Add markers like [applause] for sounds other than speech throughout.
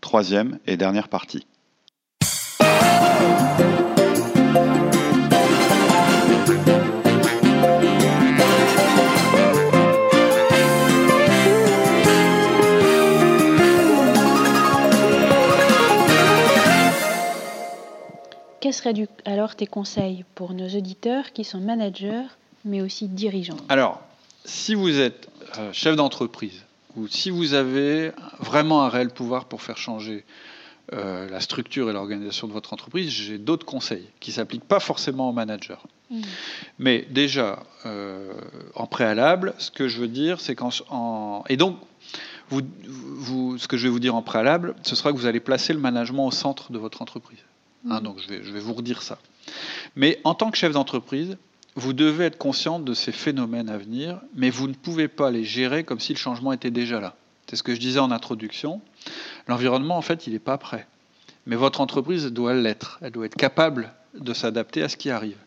troisième et dernière partie. Quels seraient alors tes conseils pour nos auditeurs qui sont managers mais aussi dirigeants? Alors, si vous êtes euh, chef d'entreprise si vous avez vraiment un réel pouvoir pour faire changer euh, la structure et l'organisation de votre entreprise, j'ai d'autres conseils qui ne s'appliquent pas forcément aux managers. Mmh. Mais déjà, euh, en préalable, ce que je veux dire, c'est qu'en... Et donc, vous, ce que je vais vous dire en préalable, ce sera que vous allez placer le management au centre de votre entreprise. Hein, mmh. donc, je vais, je vais vous redire ça. Mais en tant que chef d'entreprise, vous devez être conscient de ces phénomènes à venir, mais vous ne pouvez pas les gérer comme si le changement était déjà là. C'est ce que je disais en introduction. L'environnement, en fait, il n'est pas prêt. Mais votre entreprise doit l'être. Elle doit être capable de s'adapter à ce qui arrive.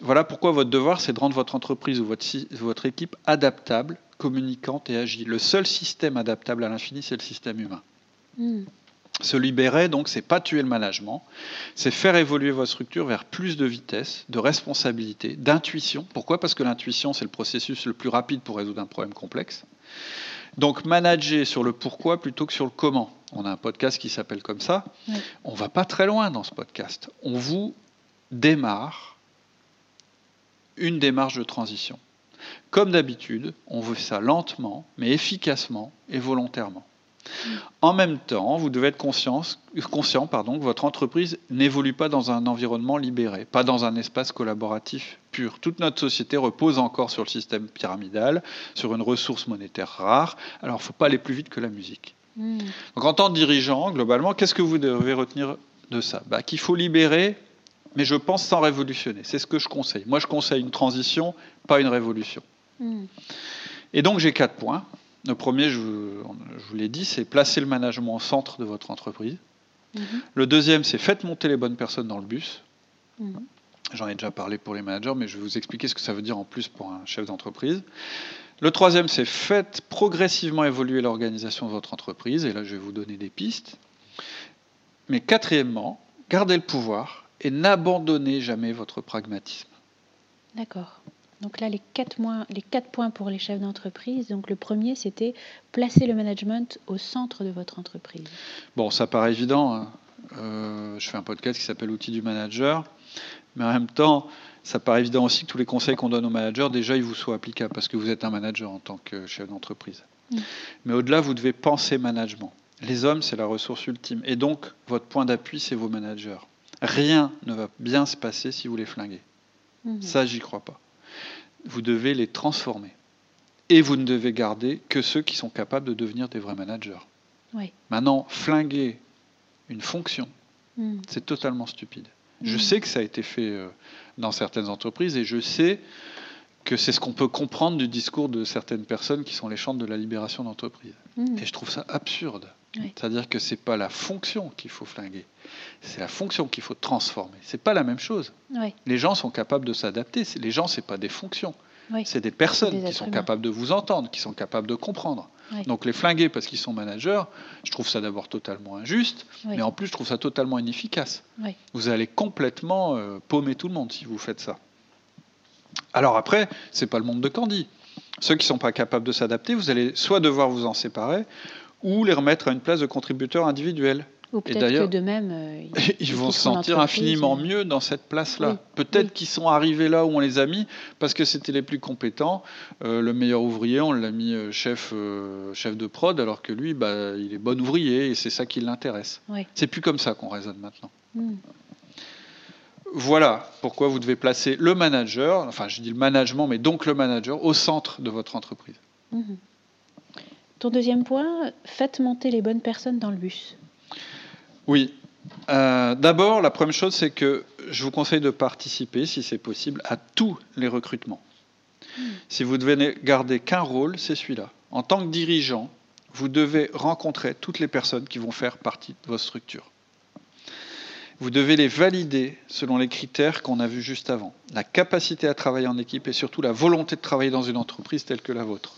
Voilà pourquoi votre devoir, c'est de rendre votre entreprise ou votre, votre équipe adaptable, communicante et agile. Le seul système adaptable à l'infini, c'est le système humain. Hmm. Se libérer, donc, c'est pas tuer le management, c'est faire évoluer votre structure vers plus de vitesse, de responsabilité, d'intuition. Pourquoi? Parce que l'intuition, c'est le processus le plus rapide pour résoudre un problème complexe. Donc, manager sur le pourquoi plutôt que sur le comment. On a un podcast qui s'appelle comme ça. On va pas très loin dans ce podcast. On vous démarre une démarche de transition. Comme d'habitude, on veut ça lentement, mais efficacement et volontairement. En même temps, vous devez être conscient pardon, que votre entreprise n'évolue pas dans un environnement libéré, pas dans un espace collaboratif pur. Toute notre société repose encore sur le système pyramidal, sur une ressource monétaire rare. Alors, il ne faut pas aller plus vite que la musique. Hmm. Donc, en tant que dirigeant, globalement, qu'est-ce que vous devez retenir de ça? Bah, Qu'il faut libérer, mais je pense sans révolutionner. C'est ce que je conseille. Moi, je conseille une transition, pas une révolution. Hmm. Et donc, j'ai quatre points. Le premier, je vous, l'ai dit, c'est placer le management au centre de votre entreprise. Mhm. Le deuxième, c'est faites monter les bonnes personnes dans le bus. Mhm. J'en ai déjà parlé pour les managers, mais je vais vous expliquer ce que ça veut dire en plus pour un chef d'entreprise. Le troisième, c'est faites progressivement évoluer l'organisation de votre entreprise. Et là, je vais vous donner des pistes. Mais quatrièmement, gardez le pouvoir et n'abandonnez jamais votre pragmatisme. D'accord. Donc là, les quatre, les quatre points pour les chefs d'entreprise. Donc le premier, c'était placer le management au centre de votre entreprise. Bon, ça paraît évident. Hein. Euh, je fais un podcast qui s'appelle Outils du manager. Mais en même temps, ça paraît évident aussi que tous les conseils qu'on donne aux managers, déjà, ils vous soient applicables parce que vous êtes un manager en tant que chef d'entreprise. Mm. Mais au-delà, vous devez penser management. Les hommes, c'est la ressource ultime. Et donc, votre point d'appui, c'est vos managers. Rien ne va bien se passer si vous les flinguez. Mm-hmm. Ça, j'y crois pas vous devez les transformer. Et vous ne devez garder que ceux qui sont capables de devenir des vrais managers. Maintenant, flinguer une fonction, hmm. c'est totalement stupide. Je hmm. sais que ça a été fait euh, dans certaines entreprises et je sais que c'est ce qu'on peut comprendre du discours de certaines personnes qui sont les chantres de la libération d'entreprise. Hmm. Et je trouve ça absurde. C'est-à-dire que c'est pas la fonction qu'il faut flinguer, c'est la fonction qu'il faut transformer. C'est pas la même chose. Les gens sont capables de s'adapter. Les gens, c'est pas des fonctions. C'est des personnes qui sont capables de vous entendre, qui sont capables de comprendre. Donc les flinguer parce qu'ils sont managers, je trouve ça d'abord totalement injuste, mais en plus je trouve ça totalement inefficace. Vous allez complètement euh, paumer tout le monde si vous faites ça. Alors après, c'est pas le monde de Candy. Ceux qui ne sont pas capables de s'adapter, vous allez soit devoir vous en séparer, ou les remettre à une place de contributeur individuel. Ou peut-être que de même, euh, [laughs] ils, vont se sentir infiniment mieux dans cette place-là. peut-être qu'ils sont arrivés là où on les a mis parce que c'était les plus compétents. Euh, le meilleur ouvrier, on l'a mis euh, chef, chef de prod, alors que lui, bah, il est bon ouvrier et c'est ça qui l'intéresse. C'est plus comme ça qu'on raisonne maintenant. Hmm. Voilà pourquoi vous devez placer le manager, enfin je dis le management, mais donc le manager, au centre de votre entreprise. Hmm. Ton deuxième point, faites monter les bonnes personnes dans le bus. Oui. Euh, D'abord, la première chose, c'est que je vous conseille de participer, si c'est possible, à tous les recrutements. Si vous devez garder qu'un rôle, c'est celui-là. En tant que dirigeant, vous devez rencontrer toutes les personnes qui vont faire partie de votre structure. Vous devez les valider selon les critères qu'on a vus juste avant. La capacité à travailler en équipe et surtout la volonté de travailler dans une entreprise telle que la vôtre.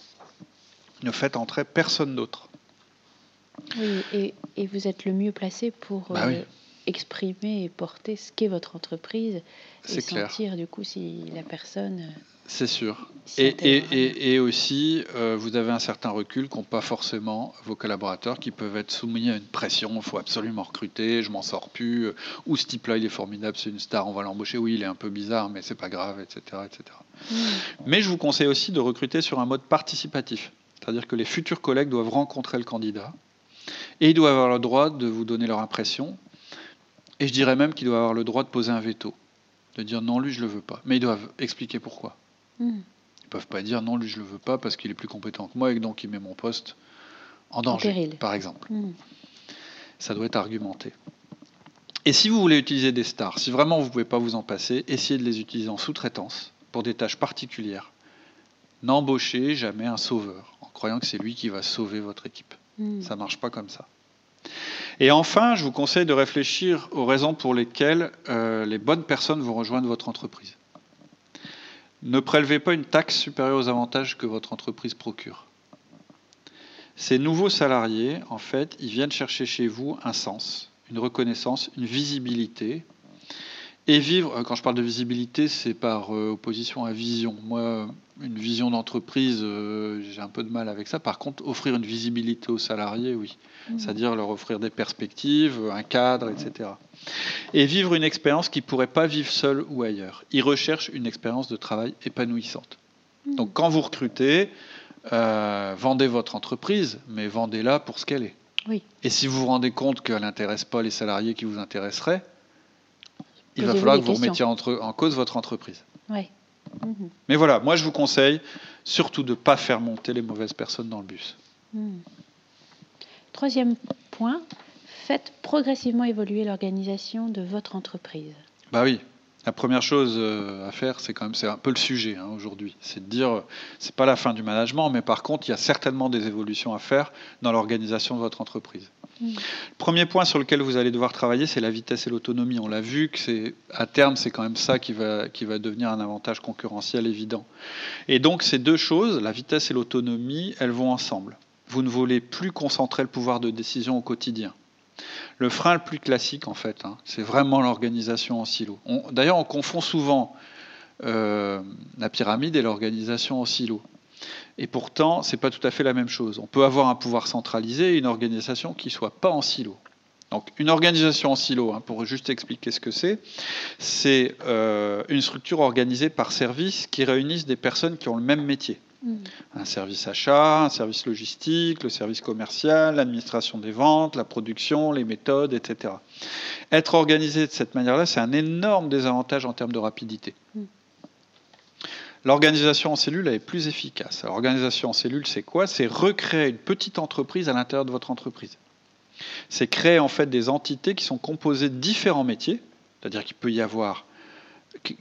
Ne faites entrer personne d'autre. Oui, et, vous êtes le mieux placé pour Bah oui. euh, exprimer et porter ce qu'est votre entreprise et clair. sentir du coup si la personne euh, C'est sûr. Et, aussi, euh, vous avez un certain recul qu'ont pas forcément vos collaborateurs qui peuvent être soumis à une pression. Il faut absolument recruter, je m'en sors plus. Ou ce type-là, il est formidable, c'est une star, on va l'embaucher. Oui, il est un peu bizarre, mais c'est pas grave, etc., etc. Mais je vous conseille aussi de recruter sur un mode participatif. C'est-à-dire que les futurs collègues doivent rencontrer le candidat et ils doivent avoir le droit de vous donner leur impression. Et je dirais même qu'ils doivent avoir le droit de poser un veto, de dire non, lui, je le veux pas. Mais ils doivent expliquer pourquoi. Mm. Ils peuvent pas dire non, lui, je le veux pas parce qu'il est plus compétent que moi et donc il met mon poste en danger, par exemple. Mm. Ça doit être argumenté. Et si vous voulez utiliser des stars, si vraiment vous ne pouvez pas vous en passer, essayez de les utiliser en sous-traitance pour des tâches particulières. N'embauchez jamais un sauveur en croyant que c'est lui qui va sauver votre équipe. Mm. Ça ne marche pas comme ça. Et enfin, je vous conseille de réfléchir aux raisons pour lesquelles euh, les bonnes personnes vont rejoindre votre entreprise. Ne prélevez pas une taxe supérieure aux avantages que votre entreprise procure. Ces nouveaux salariés, en fait, ils viennent chercher chez vous un sens, une reconnaissance, une visibilité. Et vivre, euh, quand je parle de visibilité, c'est par euh, opposition à vision. Moi, une vision d'entreprise, euh, j'ai un peu de mal avec ça. Par contre, offrir une visibilité aux salariés, oui. Mm. C'est-à-dire leur offrir des perspectives, un cadre, etc. Et vivre une expérience qu'ils ne pourraient pas vivre seuls ou ailleurs. Ils recherchent une expérience de travail épanouissante. Mm. Donc quand vous recrutez, euh, vendez votre entreprise, mais vendez-la pour ce qu'elle est. Oui. Et si vous vous rendez compte qu'elle n'intéresse pas les salariés qui vous intéresseraient, il va falloir que vous remettiez entre- en cause votre entreprise. Ouais. Mais voilà, moi je vous conseille surtout de ne pas faire monter les mauvaises personnes dans le bus. Mm. Troisième point, faites progressivement évoluer l'organisation de votre entreprise. Bah oui. La première chose euh, à faire, c'est quand même, c'est un peu le sujet hein, aujourd'hui. C'est de dire, euh, c'est pas la fin du management, mais par contre, il y a certainement des évolutions à faire dans l'organisation de votre entreprise. Mm. Le premier point sur lequel vous allez devoir travailler, c'est la vitesse et l'autonomie. On l'a vu que c'est, à terme, c'est quand même ça qui va, qui va devenir un avantage concurrentiel évident. Et donc, ces deux choses, la vitesse et l'autonomie, elles vont ensemble. Vous ne voulez plus concentrer le pouvoir de décision au quotidien. Le frein le plus classique, en fait, hein, c'est vraiment l'organisation en silo. D'ailleurs, on confond souvent euh, la pyramide et l'organisation en silo. Et pourtant, c'est pas tout à fait la même chose. On peut avoir un pouvoir centralisé et une organisation qui soit pas en silo. Donc, une organisation en silo, hein, pour juste expliquer ce que c'est, c'est euh, une structure organisée par service qui réunissent des personnes qui ont le même métier Un service achat, un service logistique, le service commercial, l'administration des ventes, la production, les méthodes, etc. Être organisé de cette manière-là, c'est un énorme désavantage en termes de rapidité. Mm. L'organisation en cellule elle est plus efficace. L'organisation en cellule, c'est quoi? C'est recréer une petite entreprise à l'intérieur de votre entreprise. C'est créer en fait des entités qui sont composées de différents métiers, c'est-à-dire qu'il peut y avoir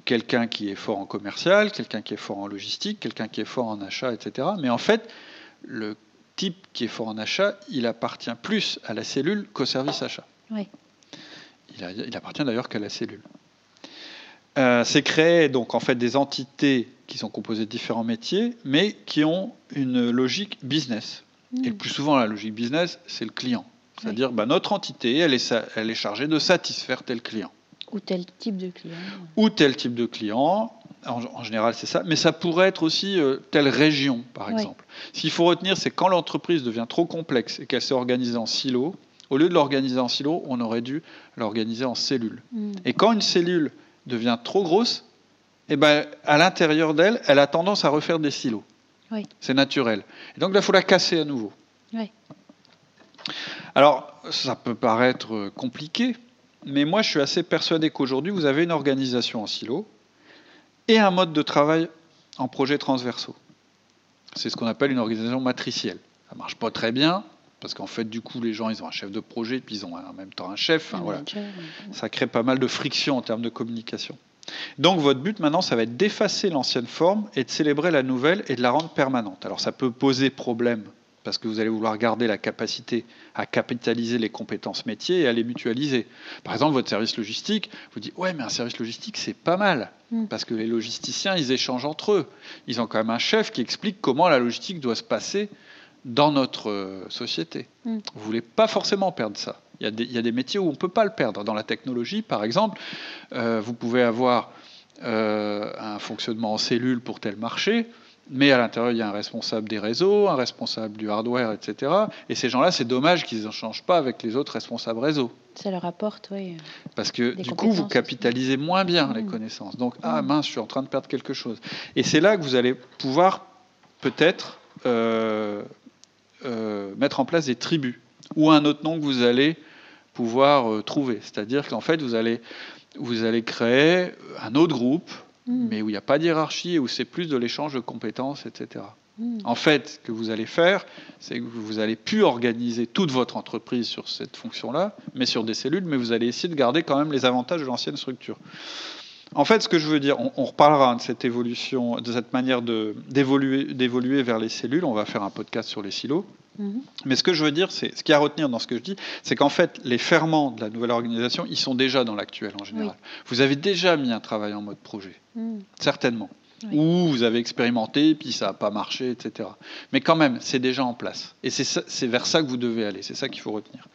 quelqu'un qui est fort en commercial, quelqu'un qui est fort en logistique, quelqu'un qui est fort en achat, etc. Mais en fait, le type qui est fort en achat, il appartient plus à la cellule qu'au service achat. Oui. Il, a- il appartient d'ailleurs qu'à la cellule. Euh, c'est créer donc en fait des entités qui sont composées de différents métiers, mais qui ont une logique business. Mm. Et le plus souvent, la logique business, c'est le client. C'est-à-dire, bah, notre entité, elle est, sa- elle est chargée de satisfaire tel client Ou tel type de client. ou tel type de client. En, en général, c'est ça. Mais ça pourrait être aussi euh, telle région, par exemple. Ce qu'il faut retenir, c'est quand l'entreprise devient trop complexe et qu'elle s'est organisée en silo, au lieu de l'organiser en silo, on aurait dû l'organiser en cellules. Mm. Et quand une cellule devient trop grosse, eh ben, à l'intérieur d'elle, elle a tendance à refaire des silos. Oui. C'est naturel. Et donc là, il faut la casser à nouveau. Oui. Alors, ça peut paraître compliqué, mais moi, je suis assez persuadé qu'aujourd'hui, vous avez une organisation en silo et un mode de travail en projets transversaux. C'est ce qu'on appelle une organisation matricielle. Ça marche pas très bien, Parce qu'en fait, du coup, les gens, ils ont un chef de projet, puis ils ont en même temps un chef. Voilà. manager, Ça crée pas mal de friction en termes de communication. Donc votre but maintenant, ça va être d'effacer l'ancienne forme et de célébrer la nouvelle et de la rendre permanente. Alors ça peut poser problème parce que vous allez vouloir garder la capacité à capitaliser les compétences métiers et à les mutualiser. Par exemple, votre service logistique, vous dites ouais, mais un service logistique c'est pas mal Mm. parce que les logisticiens ils échangent entre eux. Ils ont quand même un chef qui explique comment la logistique doit se passer dans notre euh, société. Mm. Vous voulez pas forcément perdre ça. Il y, a des, il y a des métiers où on ne peut pas le perdre. Dans la technologie, par exemple, euh, vous pouvez avoir euh, un fonctionnement en cellule pour tel marché, mais à l'intérieur, il y a un responsable des réseaux, un responsable du hardware, etc. Et ces gens-là, c'est dommage qu'ils ne changent pas avec les autres responsables réseau. Ça leur apporte, oui. Parce que du coup, vous capitalisez moins bien les Mm. connaissances. Donc, ah Mm. mince, je suis en train de perdre quelque chose. Et c'est là que vous allez pouvoir peut-être euh, euh, mettre en place des tribus ou un autre nom que vous allez pouvoir euh, trouver. C'est-à-dire qu'en fait, vous allez, vous allez créer un autre groupe, Mm. mais où il n'y a pas de hiérarchie et où c'est plus de l'échange de compétences, etc. Mm. En fait, ce que vous allez faire, c'est que vous allez plus organiser toute votre entreprise sur cette fonction-là, mais sur des cellules, mais vous allez essayer de garder quand même les avantages de l'ancienne structure. En fait, ce que je veux dire, on, on reparlera de cette évolution, de cette manière de- d'évoluer d'évoluer vers les cellules. On va faire un podcast sur les silos. Mhm. Mais ce que je veux dire, c'est ce qu'il y a à retenir dans ce que je dis, c'est qu'en fait, les ferments de la nouvelle organisation, ils sont déjà dans l'actuel en général. Vous avez déjà mis un travail en mode projet Mm. certainement. Oui. Ou vous avez expérimenté, puis ça n'a pas marché, etc. Mais quand même, c'est déjà en place. Et c'est vers ça que vous devez aller. C'est ça qu'il faut retenir.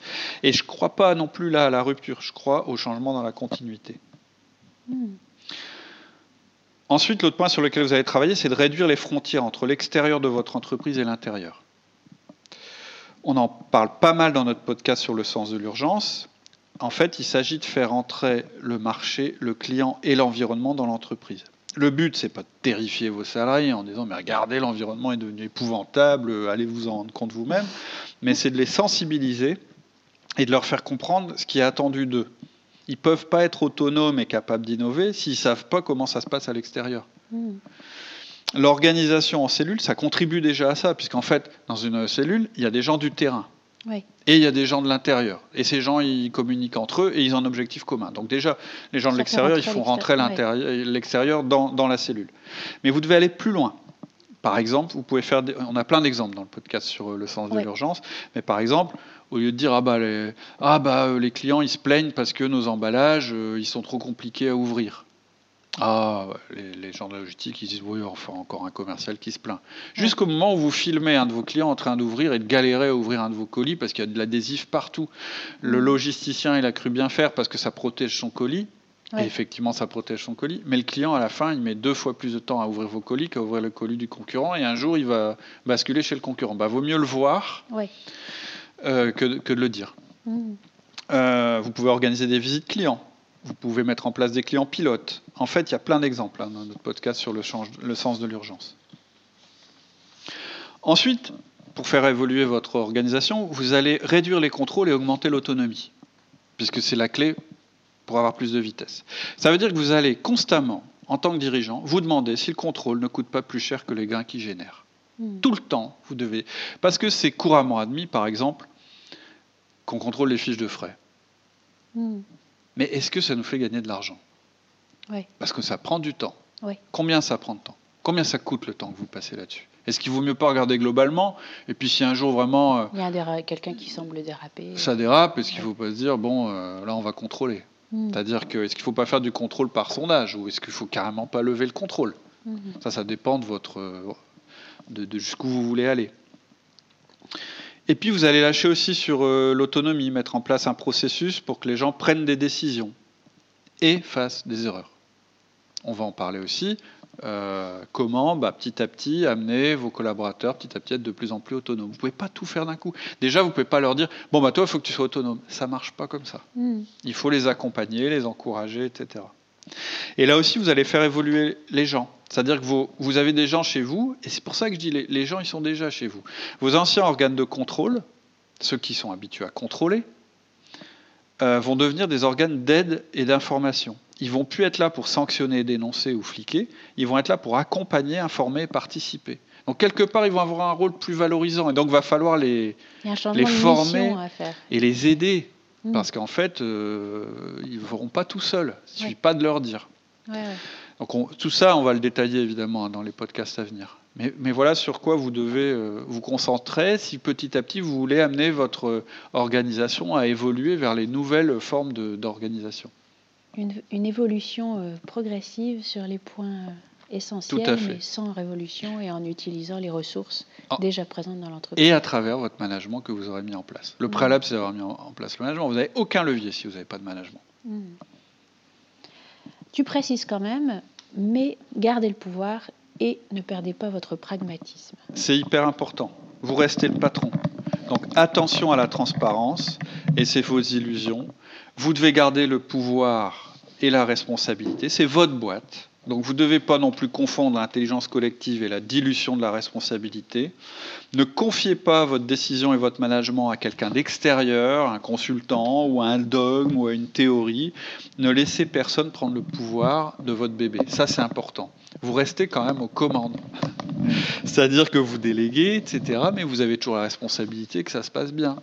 Et je ne crois pas non plus là à la rupture. Je crois au changement dans la continuité. Mm. Ensuite, l'autre point sur lequel vous allez travailler, c'est de réduire les frontières entre l'extérieur de votre entreprise et l'intérieur. On en parle pas mal dans notre podcast sur le sens de l'urgence. En fait, il s'agit de faire entrer le marché, le client et l'environnement dans l'entreprise. Le but, c'est pas de terrifier vos salariés en disant mais regardez, l'environnement est devenu épouvantable, allez vous en rendre compte vous-même, mais c'est de les sensibiliser et de leur faire comprendre ce qui est attendu d'eux. Ils peuvent pas être autonomes et capables d'innover s'ils savent pas comment ça se passe à l'extérieur. Mm. L'organisation en cellule, ça contribue déjà à ça, puisqu'en fait, dans une cellule, il y a des gens du terrain. Oui. Et il y a des gens de l'intérieur. Et ces gens, ils communiquent entre eux et ils ont un objectif commun. Donc déjà, les gens de Ça l'extérieur, ils font rentrer l'extérieur, dans, dans la cellule. Mais vous devez aller plus loin. Par exemple, vous pouvez faire. des- on a plein d'exemples dans le podcast sur euh, le sens de l'urgence. Mais par exemple, au lieu de dire ah bah les, ah bah euh, les clients ils se plaignent parce que nos emballages euh, ils sont trop compliqués à ouvrir. Ah, les, les gens de la logistique, ils disent oui, enfin encore un commercial qui se plaint. Jusqu'au moment où vous filmez un de vos clients en train d'ouvrir et de galérer à ouvrir un de vos colis parce qu'il y a de l'adhésif partout. Le Mm. logisticien, il a cru bien faire parce que ça protège son colis. Ouais. Et effectivement, ça protège son colis. Mais le client, à la fin, il met deux fois plus de temps à ouvrir vos colis qu'à ouvrir le colis du concurrent. Et un jour, il va basculer chez le concurrent. Bah, vaut mieux le voir euh, que, que de le dire. Mm. Euh, vous pouvez organiser des visites clients. Vous pouvez mettre en place des clients pilotes. En fait, il y a plein d'exemples hein, dans notre podcast sur le, change- le sens de l'urgence. Ensuite, pour faire évoluer votre organisation, vous allez réduire les contrôles et augmenter l'autonomie, puisque c'est la clé pour avoir plus de vitesse. Ça veut dire que vous allez constamment, en tant que dirigeant, vous demander si le contrôle ne coûte pas plus cher que les gains qu'il génère. Mm. Tout le temps, vous devez. Parce que c'est couramment admis, par exemple, qu'on contrôle les fiches de frais. Mm. Mais est-ce que ça nous fait gagner de l'argent Ouais. Parce que ça prend du temps. Combien ça prend de temps Combien ça coûte le temps que vous passez là-dessus Est-ce qu'il vaut mieux pas regarder globalement Et puis si un jour vraiment euh, Il y a quelqu'un qui semble déraper. ça dérape, est-ce qu'il ne faut pas se dire, bon, euh, là on va contrôler Mm. C'est-à-dire que est-ce qu'il ne faut pas faire du contrôle par sondage Ou est-ce qu'il faut carrément pas lever le contrôle Mhm. Ça, ça dépend de votre, euh, de, de jusqu'où vous voulez aller. Et puis vous allez lâcher aussi sur euh, l'autonomie, mettre en place un processus pour que les gens prennent des décisions et fassent des erreurs. On va en parler aussi. Euh, comment, bah, petit à petit, amener vos collaborateurs petit à petit à être de plus en plus autonomes. Vous ne pouvez pas tout faire d'un coup. Déjà, vous ne pouvez pas leur dire bon bah toi, il faut que tu sois autonome. Ça marche pas comme ça. Mm. Il faut les accompagner, les encourager, etc. Et là aussi, vous allez faire évoluer les gens. C'est-à-dire que vous, vous avez des gens chez vous, et c'est pour ça que je dis les, les gens, ils sont déjà chez vous. Vos anciens organes de contrôle, ceux qui sont habitués à contrôler, euh, vont devenir des organes d'aide et d'information. Ils vont plus être là pour sanctionner, dénoncer ou fliquer, ils vont être là pour accompagner, informer et participer. Donc quelque part, ils vont avoir un rôle plus valorisant. Et donc, il va falloir les, former mission à faire. et les aider. Mm. Parce qu'en fait, euh, ils ne feront pas tout seuls. Il ne suffit Ouais. pas de leur dire. Ouais, ouais. Donc on- tout ça, on va le détailler évidemment hein, dans les podcasts à venir. Mais, mais voilà sur quoi vous devez euh, vous concentrer si petit à petit vous voulez amener votre euh, organisation à évoluer vers les nouvelles formes d'organisation. Une, une évolution progressive sur les points fait. mais sans révolution et en utilisant les ressources Ah. déjà présentes dans l'entreprise. Et à travers votre management que vous aurez mis en place. Le Mm. préalable, c'est d'avoir mis en, place le management. Vous n'avez aucun levier si vous n'avez pas de management. Hmm. Tu précises quand même, mais gardez le pouvoir et ne perdez pas votre pragmatisme. C'est hyper important. Vous restez le patron. Donc attention à la transparence et c'est vos illusions. Vous devez garder le pouvoir et la responsabilité. C'est votre boîte. Donc vous ne devez pas non plus confondre l'intelligence collective et la dilution de la responsabilité. Ne confiez pas votre décision et votre management à quelqu'un d'extérieur, un consultant ou à un dogme ou à une théorie. Ne laissez personne prendre le pouvoir de votre bébé. Ça, c'est important. Vous restez quand même aux commandes. [laughs] C'est-à-dire que vous déléguez, etc., mais vous avez toujours la responsabilité que ça se passe bien.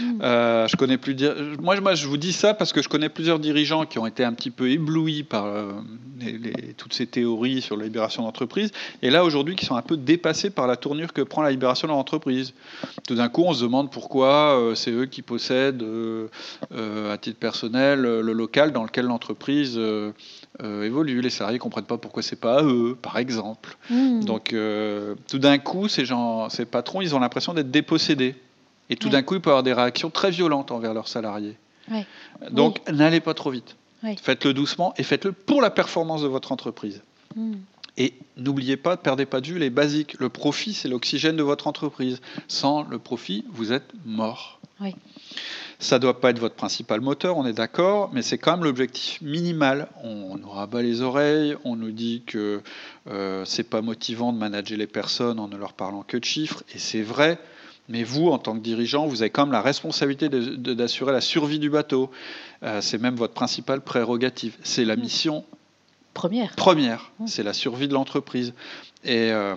Mm. Euh, je connais plus dir- moi, moi, je vous dis ça parce que je connais plusieurs dirigeants qui ont été un petit peu éblouis par euh, les- les- toutes ces théories sur la libération d'entreprise, et là aujourd'hui qui sont un peu dépassés par la tournure que prend la libération de l'entreprise. Tout d'un coup, on se demande pourquoi euh, c'est eux qui possèdent, à titre personnel, le local dans lequel l'entreprise évolue. Les salariés comprennent pas pourquoi c'est pas à eux, par exemple. Hmm. Donc, euh, tout d'un coup, ces gens, ces patrons, ils ont l'impression d'être dépossédés. Et tout Ouais. d'un coup, ils peuvent avoir des réactions très violentes envers leurs salariés. Ouais. Donc, n'allez pas trop vite. Faites-le doucement et faites-le pour la performance de votre entreprise. Hmm. Et n'oubliez pas, perdez pas de vue les basiques. Le profit, c'est l'oxygène de votre entreprise. Sans le profit, vous êtes mort. Oui. Ça ne doit pas être votre principal moteur, on est d'accord, mais c'est quand même l'objectif minimal. On nous rabat les oreilles, on nous dit que euh, c'est pas motivant de manager les personnes en ne leur parlant que de chiffres, et c'est vrai. Mais vous, en tant que dirigeant, vous avez quand même la responsabilité d'assurer la survie du bateau. Euh, c'est même votre principale prérogative. C'est la Mm. mission Première. première, Mm. c'est la survie de l'entreprise. Et, euh,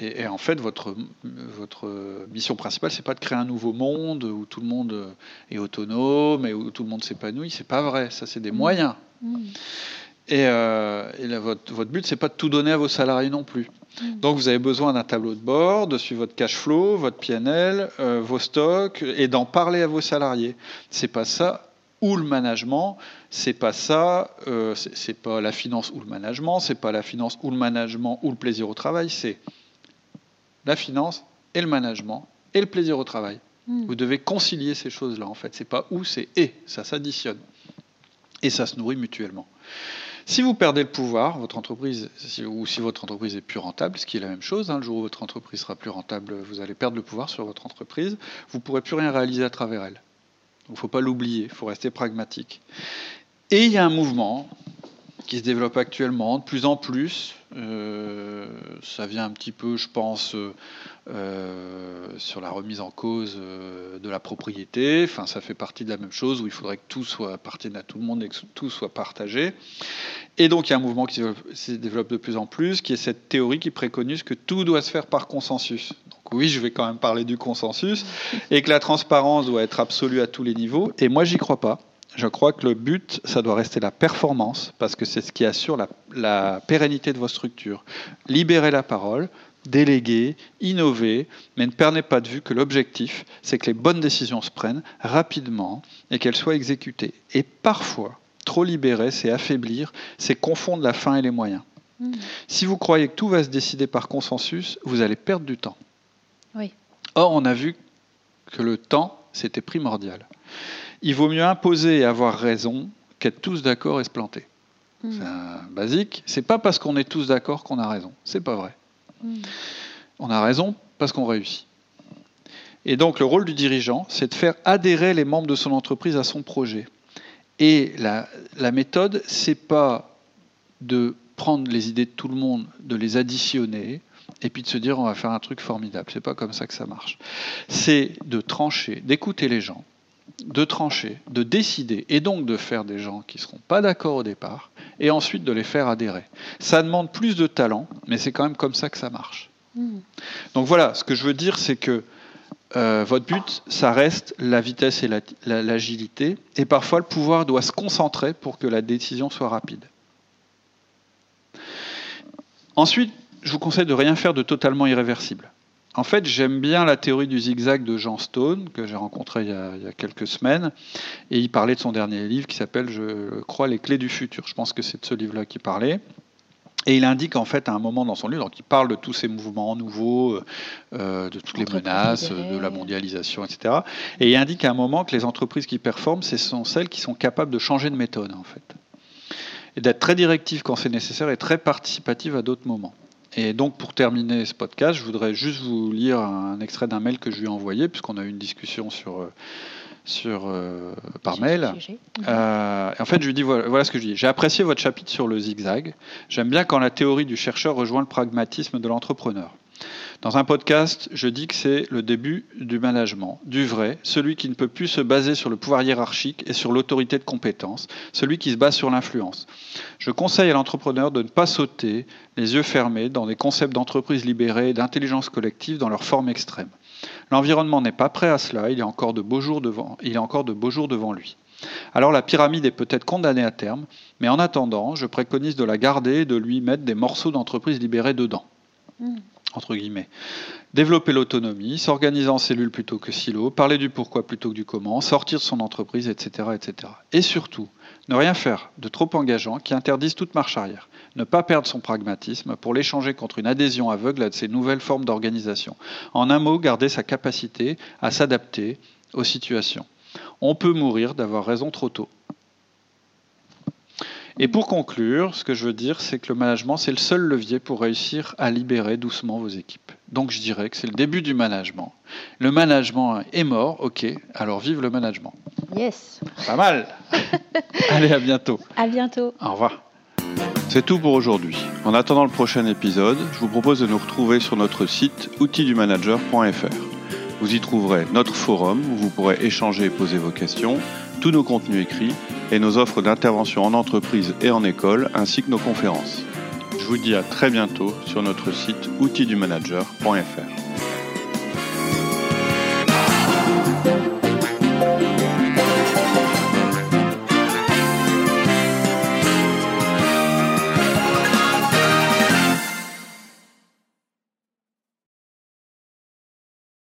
et- et en fait, votre, votre mission principale, c'est pas de créer un nouveau monde où tout le monde est autonome et où tout le monde s'épanouit. C'est pas vrai. Ça, c'est des Mm. moyens. Hmm. Et, euh, et là, votre, votre but, c'est pas de tout donner à vos salariés non plus. Mm. Donc, vous avez besoin d'un tableau de bord, de suivre votre cash flow, votre PNL, euh, vos stocks, et d'en parler à vos salariés. C'est pas ça ou le management, c'est pas ça, euh, c'est pas la finance ou le management, c'est pas la finance ou le management ou le plaisir au travail, c'est la finance et le management et le plaisir au travail. Hmm. Vous devez concilier ces choses-là, en fait. C'est pas ou, c'est et. Ça s'additionne. Et ça se nourrit mutuellement. Si vous perdez le pouvoir, votre entreprise, ou si votre entreprise est plus rentable, ce qui est la même chose, hein, le jour où votre entreprise sera plus rentable, vous allez perdre le pouvoir sur votre entreprise, vous ne pourrez plus rien réaliser à travers elle. Il ne faut pas l'oublier, il faut rester pragmatique. Et il y a un mouvement qui se développe actuellement de plus en plus. euh, ça vient un petit peu, je pense, euh, euh, sur la remise en cause de la propriété. Enfin, ça fait partie de la même chose où il faudrait que tout soit appartienne à tout le monde et que tout soit partagé. Et donc, il y a un mouvement qui se développe de plus en plus, qui est cette théorie qui préconise que tout doit se faire par consensus. Donc, oui, je vais quand même parler du consensus et que la transparence doit être absolue à tous les niveaux. Et moi, j'y crois pas. Je crois que le but, ça doit rester la performance, parce que c'est ce qui assure la, la pérennité de vos structures. Libérer la parole, déléguer, innover, mais ne perdez pas de vue que l'objectif, c'est que les bonnes décisions se prennent rapidement et qu'elles soient exécutées. Et parfois, trop libérer, c'est affaiblir, c'est confondre la fin et les moyens. Hmm. Si vous croyez que tout va se décider par consensus, vous allez perdre du temps. Oui. Or, on a vu que le temps, c'était primordial. Il vaut mieux imposer et avoir raison qu'être tous d'accord et se planter. Hmm. C'est un basique. C'est pas parce qu'on est tous d'accord qu'on a raison. C'est pas vrai. Hmm. On a raison parce qu'on réussit. Et donc le rôle du dirigeant, c'est de faire adhérer les membres de son entreprise à son projet. Et la, la méthode, c'est pas de prendre les idées de tout le monde, de les additionner, et puis de se dire on va faire un truc formidable. C'est pas comme ça que ça marche. C'est de trancher, d'écouter les gens, de trancher, de décider, et donc de faire des gens qui seront pas d'accord au départ, et ensuite de les faire adhérer. Ça demande plus de talent, mais c'est quand même comme ça que ça marche. Hmm. Donc voilà, ce que je veux dire, c'est que euh, votre but, ça reste la vitesse et la- la- l'agilité. et parfois, le pouvoir doit se concentrer pour que la décision soit rapide. Ensuite, je vous conseille de rien faire de totalement irréversible. En fait, j'aime bien la théorie du zigzag de Jean Stone, que j'ai rencontré il y, a, il y a quelques semaines, et il parlait de son dernier livre qui s'appelle, je crois, Les clés du futur. Je pense que c'est de ce livre-là qu'il parlait. Et il indique en fait à un moment dans son livre, donc il parle de tous ces mouvements nouveaux, euh, de toutes les menaces, libérées. de la mondialisation, etc. Et il indique à un moment que les entreprises qui performent, ce sont celles qui sont capables de changer de méthode en fait. Et d'être très directives quand c'est nécessaire et très participatives à d'autres moments. Et donc pour terminer ce podcast, je voudrais juste vous lire un extrait d'un mail que je lui ai envoyé, puisqu'on a eu une discussion sur, euh, sur, euh, par mail. Euh, et en fait, je lui dis voilà, voilà ce que je dis. J'ai apprécié votre chapitre sur le zigzag. J'aime bien quand la théorie du chercheur rejoint le pragmatisme de l'entrepreneur. Dans un podcast, je dis que c'est le début du management, du vrai, celui qui ne peut plus se baser sur le pouvoir hiérarchique et sur l'autorité de compétence, celui qui se base sur l'influence. Je conseille à l'entrepreneur de ne pas sauter, les yeux fermés, dans des concepts d'entreprise libérée et d'intelligence collective dans leur forme extrême. L'environnement n'est pas prêt à cela, il a encore de beaux jours devant, encore de beaux jours devant lui. Alors la pyramide est peut-être condamnée à terme, mais en attendant, je préconise de la garder et de lui mettre des morceaux d'entreprise libérée dedans Hmm. Entre guillemets. Développer l'autonomie, s'organiser en cellules plutôt que silos, parler du pourquoi plutôt que du comment, sortir de son entreprise, etc., etc. Et surtout, ne rien faire de trop engageant qui interdise toute marche arrière. Ne pas perdre son pragmatisme pour l'échanger contre une adhésion aveugle à ces nouvelles formes d'organisation. En un mot, garder sa capacité à s'adapter aux situations. On peut mourir d'avoir raison trop tôt. Et pour conclure, ce que je veux dire, c'est que le management, c'est le seul levier pour réussir à libérer doucement vos équipes. Donc je dirais que c'est le début du management. Le management est mort, ok, alors vive le management. Yes. Pas mal [laughs] Allez, à bientôt. À bientôt. Au revoir. C'est tout pour aujourd'hui. En attendant le prochain épisode, je vous propose de nous retrouver sur notre site outildumanager.fr. Vous y trouverez notre forum où vous pourrez échanger et poser vos questions, tous nos contenus écrits et nos offres d'intervention en entreprise et en école, ainsi que nos conférences. Je vous dis à très bientôt sur notre site outildumanager.fr.